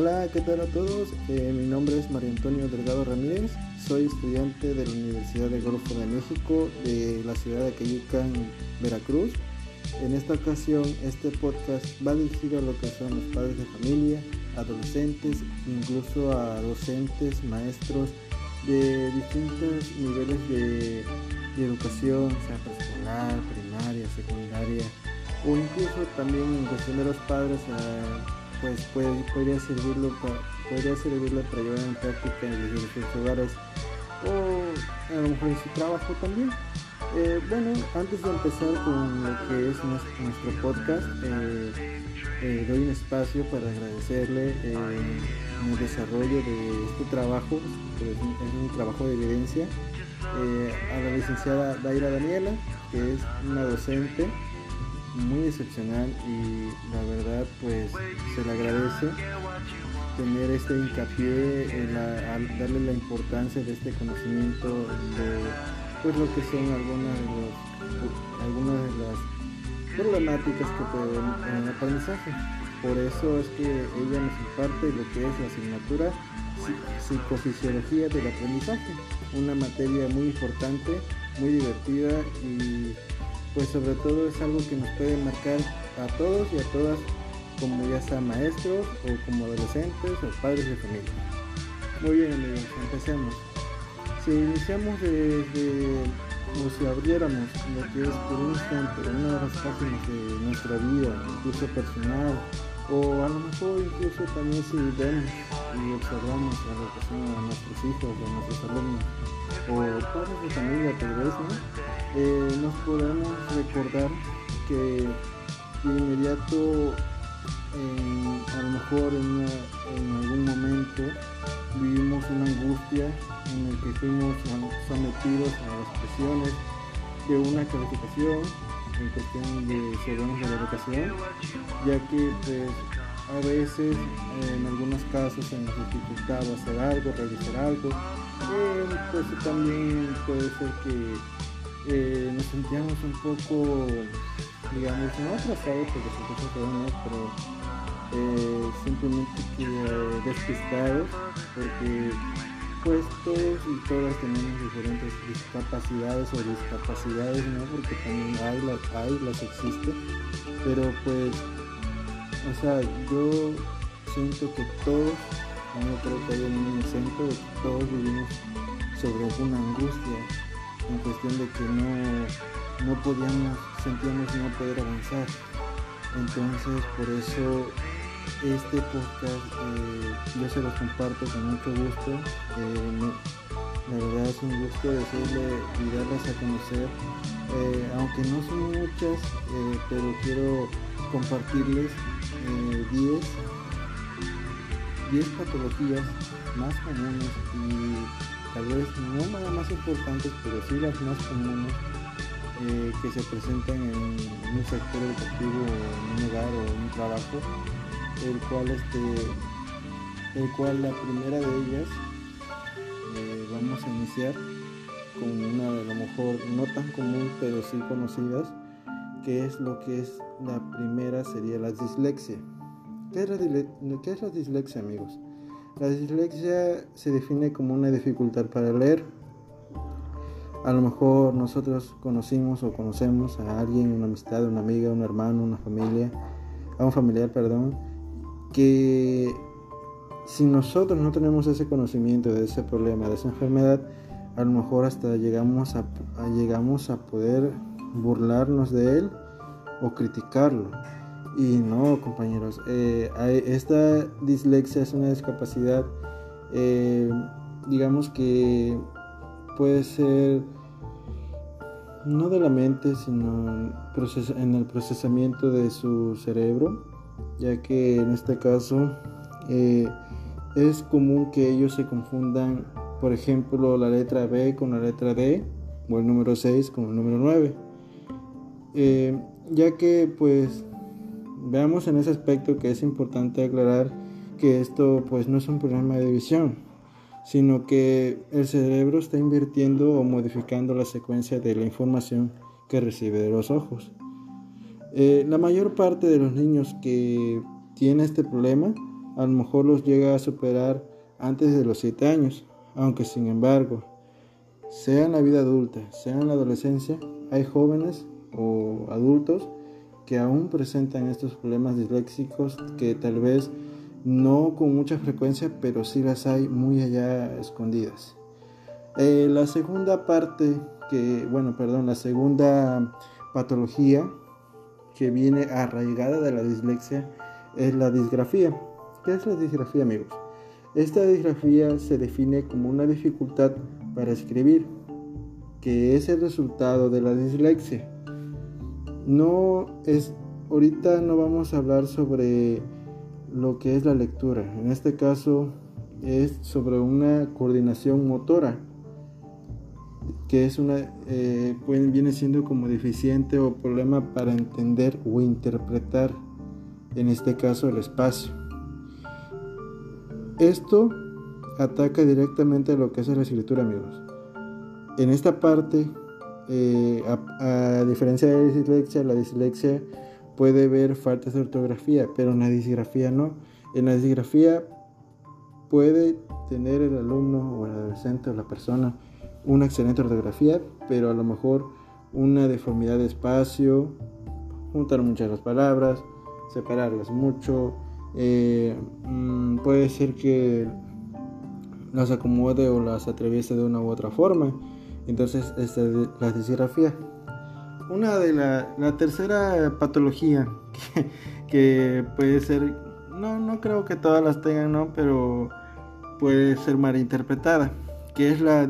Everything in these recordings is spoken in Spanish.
Hola, ¿qué tal a todos? Eh, mi nombre es María Antonio Delgado Ramírez, soy estudiante de la Universidad de Golfo de México de la ciudad de Cayucan, Veracruz. En esta ocasión, este podcast va dirigido a lo que son los padres de familia, adolescentes, incluso a docentes, maestros de distintos niveles de, educación, sea preescolar, primaria, secundaria, o incluso también en cuestión de los padres. Eh, pues puede, podría, servirlo para, podría servirle para llevar en práctica en sus hogares o a lo mejor en su trabajo también. Eh, bueno, antes de empezar con lo que es nuestro, podcast, eh, eh, doy un espacio para agradecerle el desarrollo de este trabajo, que es un, trabajo de evidencia, a la licenciada Daira Daniela, que es una docente muy excepcional y la verdad pues se le agradece tener este hincapié en darle la importancia de este conocimiento de pues lo que son algunas de, los, algunas de las problemáticas que pueden en el aprendizaje. Por eso es que ella nos imparte lo que es la asignatura psicofisiología del aprendizaje, una materia muy importante, muy divertida y pues sobre todo es algo que nos puede marcar a todos y a todas, como ya sea maestros o como adolescentes o padres de familia. Muy bien amigos, empecemos. Si iniciamos desde, o si abriéramos lo que es por un instante una de las páginas de nuestra vida, incluso personal, o a lo mejor incluso también si vemos y observamos a lo que a nuestros hijos, a nuestros alumnos, o padres de familia tal vez, ¿no? Eh, nos podemos recordar que de inmediato a lo mejor en, algún momento vivimos una angustia en el que fuimos sometidos a las presiones de una calificación en cuestión de ciudadanos de la educación, ya que pues a veces en algunos casos se nos dificultaba hacer algo, realizar algo, eh, pues también puede ser que eh, nos sentíamos un poco, digamos, no atrasados porque se no, pero eh, simplemente que despistados porque pues todos y todas tenemos diferentes discapacidades o discapacidades, ¿no? Porque también hay, las, hay, las existe, pero pues, o sea, yo siento que todos, no creo que haya de que todos vivimos sobre alguna angustia en cuestión de que no, no podíamos, sentíamos no poder avanzar. Entonces por eso este podcast eh, yo se los comparto con mucho gusto. Eh, la verdad es un gusto decirle y darles a conocer, eh, aunque no son muchas, pero quiero compartirles 10 10 patologías más comunes y tal vez no nada más importantes, pero sí las más comunes eh, que se presentan en un sector educativo, en un hogar o en un trabajo, el cual este, el cual la primera de ellas eh, vamos a iniciar con una de lo mejor no tan común pero sí conocidas, que es lo que es la primera sería la dislexia. ¿Qué es la, ¿Qué es la dislexia amigos? La dislexia se define como una dificultad para leer. A lo mejor nosotros conocimos o conocemos a alguien, una amistad, una amiga, un hermano, una familia, a un familiar, perdón, que si nosotros no tenemos ese conocimiento de ese problema, de esa enfermedad, a lo mejor hasta llegamos a, llegamos a poder burlarnos de él o criticarlo. Y no, compañeros, eh, esta dislexia es una discapacidad, eh, digamos que puede ser no de la mente, sino en el procesamiento de su cerebro, ya que en este caso eh, es común que ellos se confundan, por ejemplo, la letra B con la letra D o el número 6 con el número 9, ya que pues Veamos en ese aspecto que es importante aclarar que esto pues no es un problema de visión, sino que el cerebro está invirtiendo o modificando la secuencia de la información que recibe de los ojos. Eh, la mayor parte de los niños que tienen este problema, a lo mejor los llega a superar antes de los 7 años, aunque sin embargo, sea en la vida adulta, sea en la adolescencia, hay jóvenes o adultos que aún presentan estos problemas disléxicos que tal vez no con mucha frecuencia, pero sí las hay muy allá escondidas. Eh, la segunda parte, que, bueno, perdón, la segunda patología que viene arraigada de la dislexia es la disgrafía. ¿Qué es la disgrafía, amigos? Esta disgrafía se define como una dificultad para escribir, que es el resultado de la dislexia. No es, ahorita no vamos a hablar sobre lo que es la lectura. En este caso es sobre una coordinación motora, que es una, eh, viene siendo como deficiente o problema para entender o interpretar, en este caso, el espacio. Esto ataca directamente a lo que es la escritura, amigos. En esta parte, eh, a, diferencia de la dislexia, la dislexia puede ver faltas de ortografía, pero en la disgrafía no. En la disgrafía puede tener el alumno o el adolescente o la persona una excelente ortografía, pero a lo mejor una deformidad de espacio, juntar muchas las palabras, separarlas mucho, eh, mm, puede ser que las acomode o las atraviese de una u otra forma. Entonces, esta es la disgrafía. Una de la, la tercera patología que, puede ser, no, no creo que todas las tengan, ¿no? Pero puede ser malinterpretada, que es la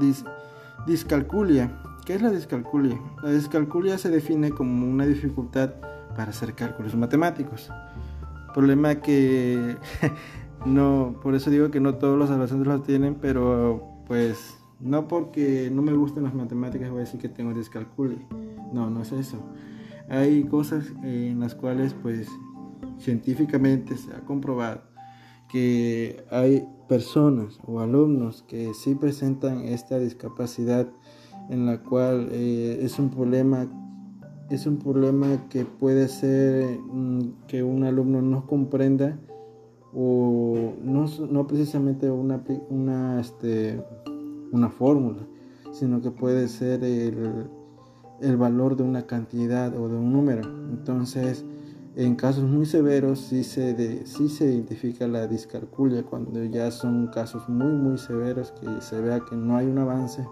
discalculia. ¿Qué es la discalculia? La discalculia se define como una dificultad para hacer cálculos matemáticos. Problema que no, por eso digo que no todos los adolescentes lo tienen, pero pues no porque no me gusten las matemáticas voy a decir que tengo discalculia. No, no es eso. Hay cosas en las cuales pues científicamente se ha comprobado que hay personas o alumnos que sí presentan esta discapacidad en la cual eh, es un problema es un problema que puede ser mm, que un alumno no comprenda o no, no precisamente una, una, este, una fórmula, sino que puede ser el, el, valor de una cantidad o de un número. Entonces, en casos muy severos sí se, de, sí se identifica la discalculia cuando ya son casos muy muy severos que se vea que no hay un avance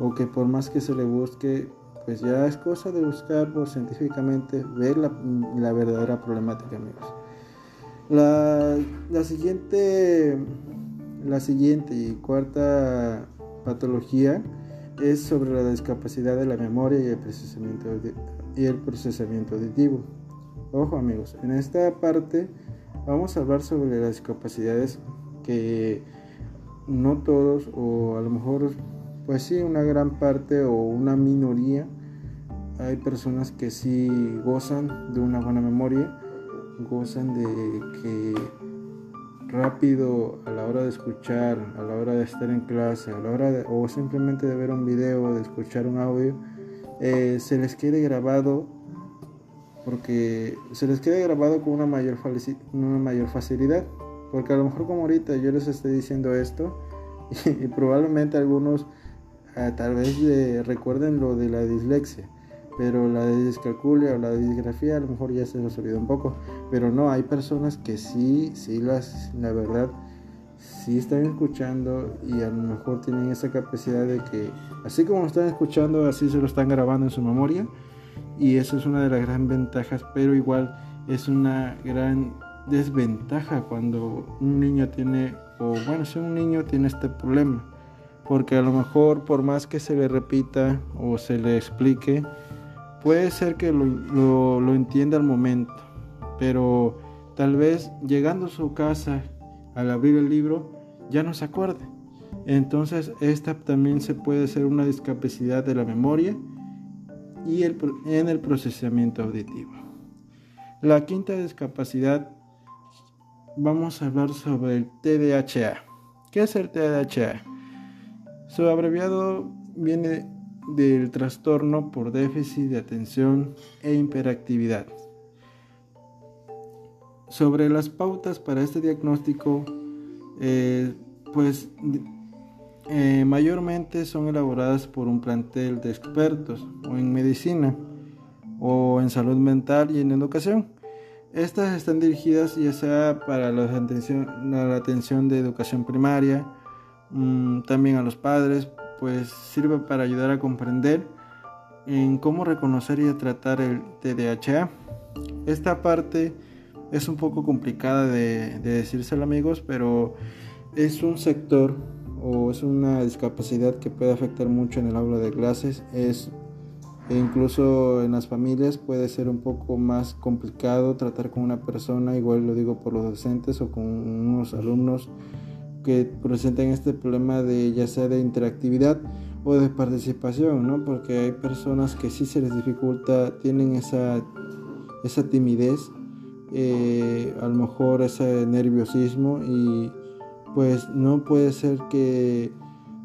o que por más que se le busque pues ya es cosa de buscarlo científicamente, ver la, verdadera problemática, amigos. La, la, siguiente, la siguiente y cuarta patología es sobre la discapacidad de la memoria y el procesamiento, y el procesamiento auditivo. Ojo amigos, en esta parte vamos a hablar sobre las discapacidades que no todos o a lo mejor pues sí, una gran parte o una minoría, hay personas que sí gozan de una buena memoria, gozan de que rápido a la hora de escuchar, a la hora de estar en clase, a la hora de, o simplemente de ver un video, de escuchar un audio, eh, se les quede grabado porque se les quede grabado con una mayor, una mayor facilidad. Porque a lo mejor como ahorita yo les estoy diciendo esto y probablemente algunos Ah, tal vez recuerden lo de la dislexia, pero la discalculia o la disgrafía a lo mejor ya se nos olvidó un poco, pero no, hay personas que sí, sí las, la verdad, sí están escuchando y a lo mejor tienen esa capacidad de que, así como están escuchando, así se lo están grabando en su memoria. Y eso es una de las grandes ventajas, pero igual es una gran desventaja cuando un niño tiene, o bueno, si un niño tiene este problema. Porque a lo mejor por más que se le repita o se le explique, puede ser que lo, entienda al momento, pero tal vez llegando a su casa al abrir el libro ya no se acuerde. Entonces esta también se puede ser una discapacidad de la memoria y el, en el procesamiento auditivo. La quinta discapacidad, vamos a hablar sobre el TDAH. ¿Qué es el TDAH? Su abreviado viene del trastorno por déficit de atención e hiperactividad. sobre las pautas para este diagnóstico, eh, pues eh, mayormente son elaboradas por un plantel de expertos o en medicina o en salud mental y en educación. Estas están dirigidas ya sea para la atención, de educación primaria, mm, también a los padres, pues sirve para ayudar a comprender en cómo reconocer y tratar el TDAH. Esta parte es un poco complicada de, de decírselo amigos, pero es un sector o es una discapacidad que puede afectar mucho en el aula de clases. Es e incluso en las familias puede ser un poco más complicado tratar con una persona, igual lo digo por los docentes o con unos alumnos que presenten este problema de ya sea de interactividad o de participación, ¿no? Porque hay personas que sí se les dificulta, tienen esa, esa timidez, eh, a lo mejor ese nerviosismo y pues no puede ser que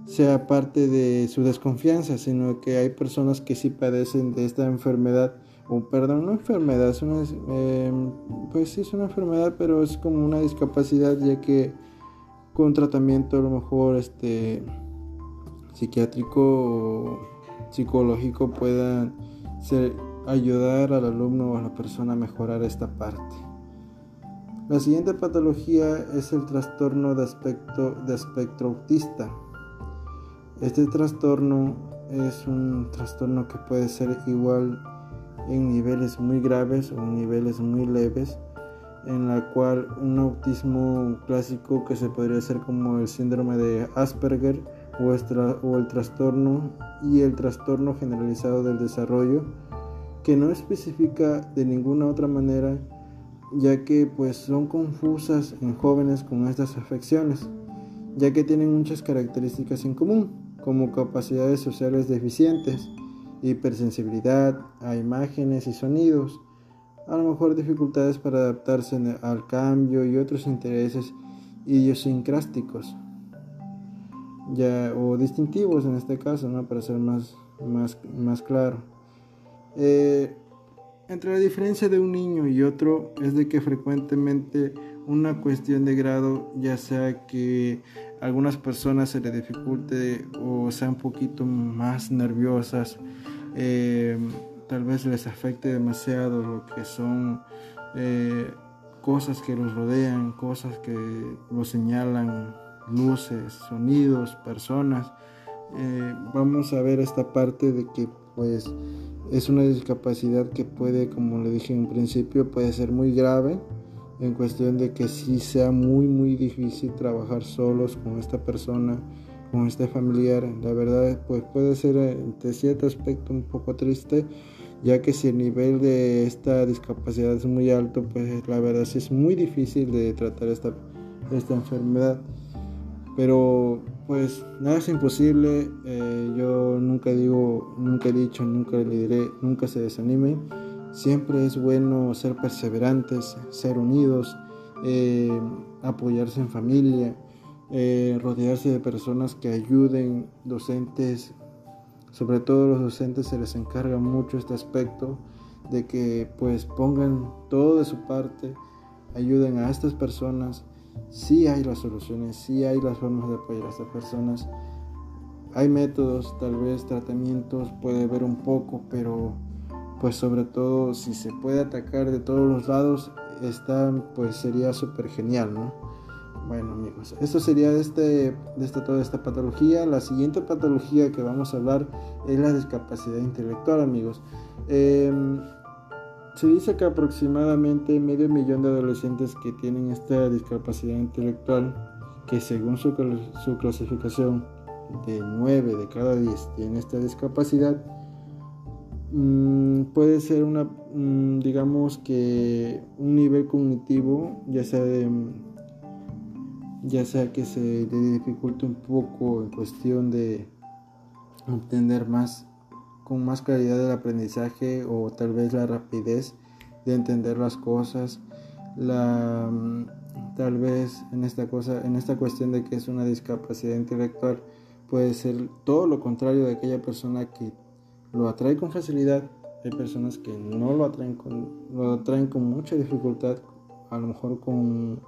sea parte de su desconfianza, sino que hay personas que sí padecen de esta enfermedad, o perdón, no enfermedad, es una, em, pues sí es una enfermedad, pero es como una discapacidad, ya que con tratamiento a lo mejor este psiquiátrico o psicológico puedan ser, ayudar al alumno o a la persona a mejorar esta parte. La siguiente patología es el trastorno de aspecto de espectro autista. Este trastorno es un trastorno que puede ser igual en niveles muy graves o en niveles muy leves, en la cual un autismo clásico que se podría hacer como el síndrome de Asperger o, el trastorno y el trastorno generalizado del desarrollo, que no especifica de ninguna otra manera, ya que pues son confusas en jóvenes con estas afecciones, ya que tienen muchas características en común como capacidades sociales deficientes, hipersensibilidad a imágenes y sonidos, a lo mejor dificultades para adaptarse al cambio y otros intereses idiosincrásticos ya, o distintivos en este caso, ¿no? para ser más, más, más claro. Eh, entre la diferencia de un niño y otro es de que frecuentemente una cuestión de grado, ya sea que algunas personas se les dificulte o sean un poquito más nerviosas, eh, tal vez les afecte demasiado lo que son eh, cosas que los rodean, cosas que los señalan, luces, sonidos, personas. Eh, vamos a ver esta parte de que pues es una discapacidad que puede, como le dije en principio, puede ser muy grave en cuestión de que sí sea muy muy difícil trabajar solos con esta persona, con este familiar. La verdad pues puede ser de cierto aspecto un poco triste, ya que si el nivel de esta discapacidad es muy alto, pues la verdad sí es muy difícil de tratar esta, esta enfermedad. Pero pues nada es imposible, eh, yo nunca digo, nunca he dicho, nunca le diré, nunca se desanimen Siempre es bueno ser perseverantes, ser unidos, eh, apoyarse en familia, eh, rodearse de personas que ayuden, docentes, sobre todo los docentes se les encarga mucho este aspecto de que pues pongan todo de su parte, ayuden a estas personas. Sí hay las soluciones, sí hay las formas de apoyar a estas personas. Hay métodos, tal vez tratamientos, puede haber un poco, pero pues sobre todo si se puede atacar de todos los lados, está, pues sería súper genial, ¿no? Bueno amigos, esto sería de, este, de este, toda esta patología. La siguiente patología que vamos a hablar es la discapacidad intelectual amigos. Em, se dice que aproximadamente medio millón de adolescentes que tienen esta discapacidad intelectual, que según su, clasificación de 9 de cada 10 tiene esta discapacidad, Mm, puede ser una, mm, digamos que un nivel cognitivo, ya sea ya sea que se le dificulte un poco en cuestión de entender más con más claridad el aprendizaje o tal vez la rapidez de entender las cosas la mm, tal vez en esta cosa en esta cuestión de que es una discapacidad intelectual puede ser todo lo contrario de aquella persona que lo atrae con facilidad. Hay personas que no lo atraen con, lo atraen con mucha dificultad a lo mejor con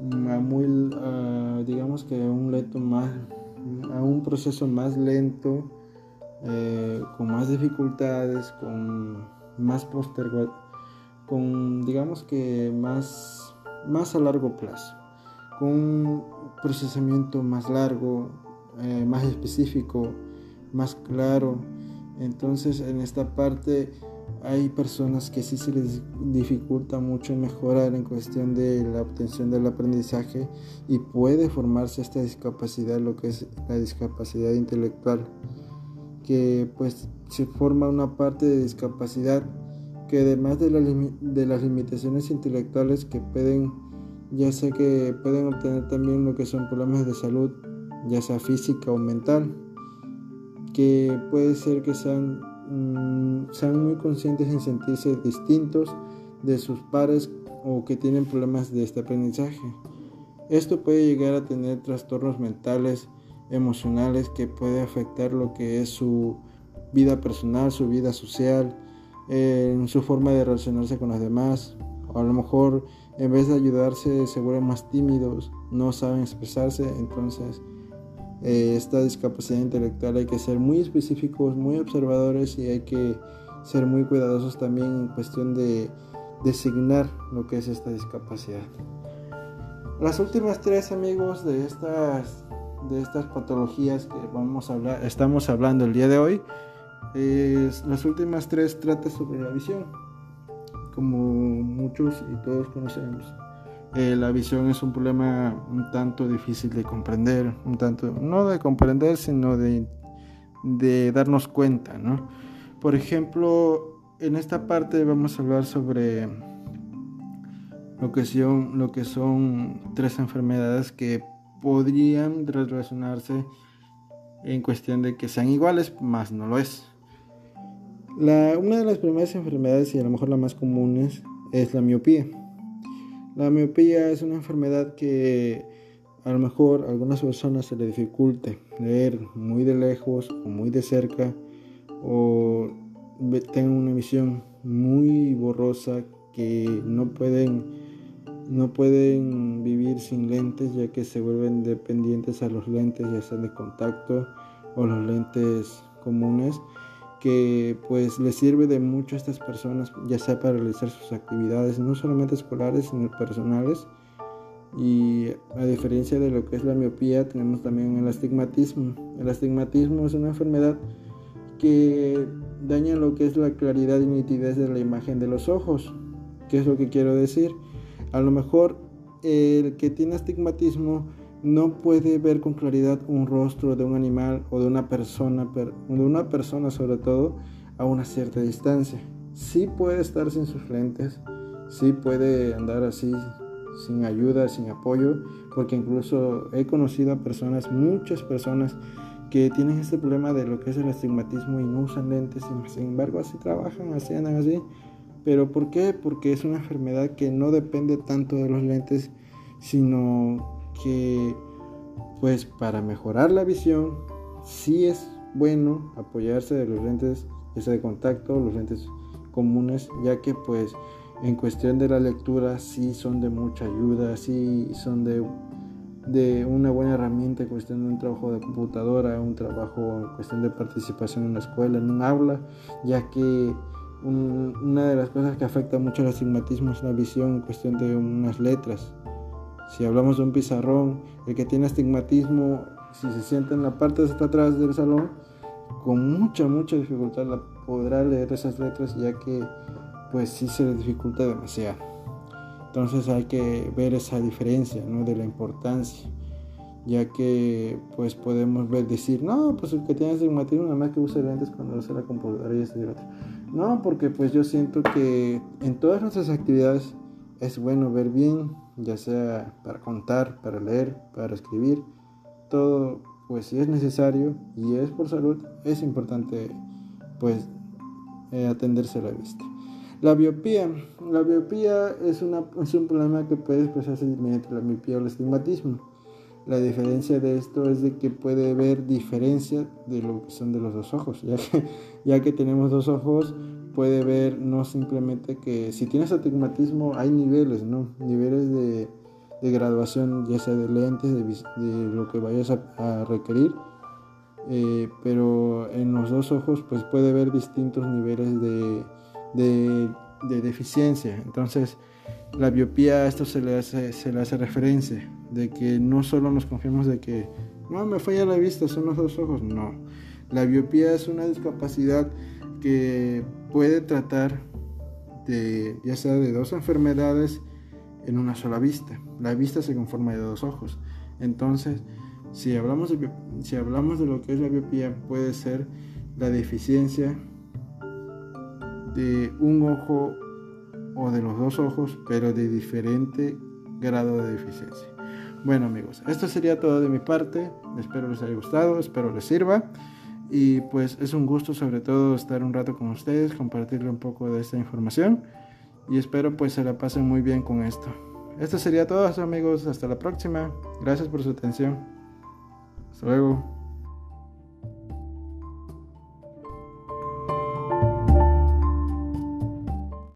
muy, digamos que un lento más, a un proceso más lento, eh, con más dificultades, con más postergación, con digamos que más, más a largo plazo, con un procesamiento más largo, eh, más específico, más claro. Entonces en esta parte hay personas que sí se les dificulta mucho mejorar en cuestión de la obtención del aprendizaje y puede formarse esta discapacidad, lo que es la discapacidad intelectual, que pues se forma una parte de discapacidad que además de, de las limitaciones intelectuales que pueden, ya sea que pueden obtener también lo que son problemas de salud, ya sea física o mental, que puede ser que sean Mm, sean muy conscientes en sentirse distintos de sus pares o que tienen problemas de este aprendizaje. Esto puede llegar a tener trastornos mentales, emocionales que puede afectar lo que es su vida personal, su vida social, en su forma de relacionarse con los demás. O a lo mejor en vez de ayudarse se vuelven más tímidos, no saben expresarse, entonces eh, esta discapacidad intelectual hay que ser muy específicos, muy observadores y hay que ser muy cuidadosos también en cuestión de designar lo que es esta discapacidad. Las últimas tres amigos de estas, de estas patologías que vamos a hablar, estamos hablando el día de hoy, las últimas tres tratan sobre la visión, como muchos y todos conocemos. Eh, la visión es un problema un tanto difícil de comprender, un tanto, no de comprender, sino de, de darnos cuenta, ¿no? Por ejemplo, en esta parte vamos a hablar sobre lo que son, lo que son tres enfermedades que podrían relacionarse en cuestión de que sean iguales, más no lo es. La, una de las primeras enfermedades y a lo mejor la más común es la miopía. La miopía es una enfermedad que a lo mejor a algunas personas se le dificulte leer muy de lejos o muy de cerca o tengan una visión muy borrosa que no pueden no pueden vivir sin lentes ya que se vuelven dependientes a los lentes ya sean de contacto o los lentes comunes que pues les sirve de mucho a estas personas, ya sea para realizar sus actividades, no solamente escolares, sino personales. Y a diferencia de lo que es la miopía, tenemos también el astigmatismo. El astigmatismo es una enfermedad que daña lo que es la claridad y nitidez de la imagen de los ojos. ¿Qué es lo que quiero decir? A lo mejor el que tiene astigmatismo no puede ver con claridad un rostro de un animal o de una persona, de una persona sobre todo, a una cierta distancia. Sí puede estar sin sus lentes, sí puede andar así sin ayuda, sin apoyo, porque incluso he conocido a personas, muchas personas, que tienen este problema de lo que es el astigmatismo y no usan lentes, sin embargo así trabajan, así andan así. ¿Pero por qué? Porque es una enfermedad que no depende tanto de los lentes, sino que pues para mejorar la visión sí es bueno apoyarse de los lentes de contacto, los lentes comunes, ya que pues en cuestión de la lectura sí son de mucha ayuda, sí son de, de una buena herramienta en cuestión de un trabajo de computadora, un trabajo en cuestión de participación en la escuela, en un aula, ya que una de las cosas que afecta mucho al astigmatismo es la visión en cuestión de unas letras. Si hablamos de un pizarrón, el que tiene astigmatismo, si se sienta en la parte de atrás del salón, con mucha, mucha dificultad la podrá leer esas letras, ya que pues sí se le dificulta demasiado. Entonces hay que ver esa diferencia, ¿no? De la importancia, ya que pues podemos ver, decir, no, pues el que tiene astigmatismo nada más que usa lentes cuando usa la computadora y este y otro. No, porque pues yo siento que en todas nuestras actividades es bueno ver bien, ya sea para contar, para leer, para escribir, todo, pues si es necesario y es por salud, es importante pues eh, atenderse a la vista. La biopía. La biopía es, una, es un problema que puede expresarse mediante la miopía o el estigmatismo. La diferencia de esto es de que puede haber diferencia de lo que son de los dos ojos, ya que, ya que tenemos dos ojos, puede ver no simplemente que si tienes astigmatismo hay niveles, ¿no? Niveles de, graduación, ya sea de lentes, de, lo que vayas a, requerir. Eh, pero en los dos ojos pues puede ver distintos niveles de, de deficiencia. Entonces, la biopía, esto se le, hace, se le hace referencia, de que no solo nos confiamos de que, no, me falla la vista, son los dos ojos, no. La biopía es una discapacidad que puede tratar de, ya sea de dos enfermedades en una sola vista. La vista se conforma de dos ojos. Entonces, si hablamos de, si hablamos de lo que es la biopía, puede ser la deficiencia de un ojo o de los dos ojos, pero de diferente grado de deficiencia. Bueno amigos, esto sería todo de mi parte. Espero les haya gustado, espero les sirva. Y pues es un gusto sobre todo estar un rato con ustedes, compartirle un poco de esta información. Y espero pues se la pasen muy bien con esto. Esto sería todo amigos, hasta la próxima. Gracias por su atención. Hasta luego.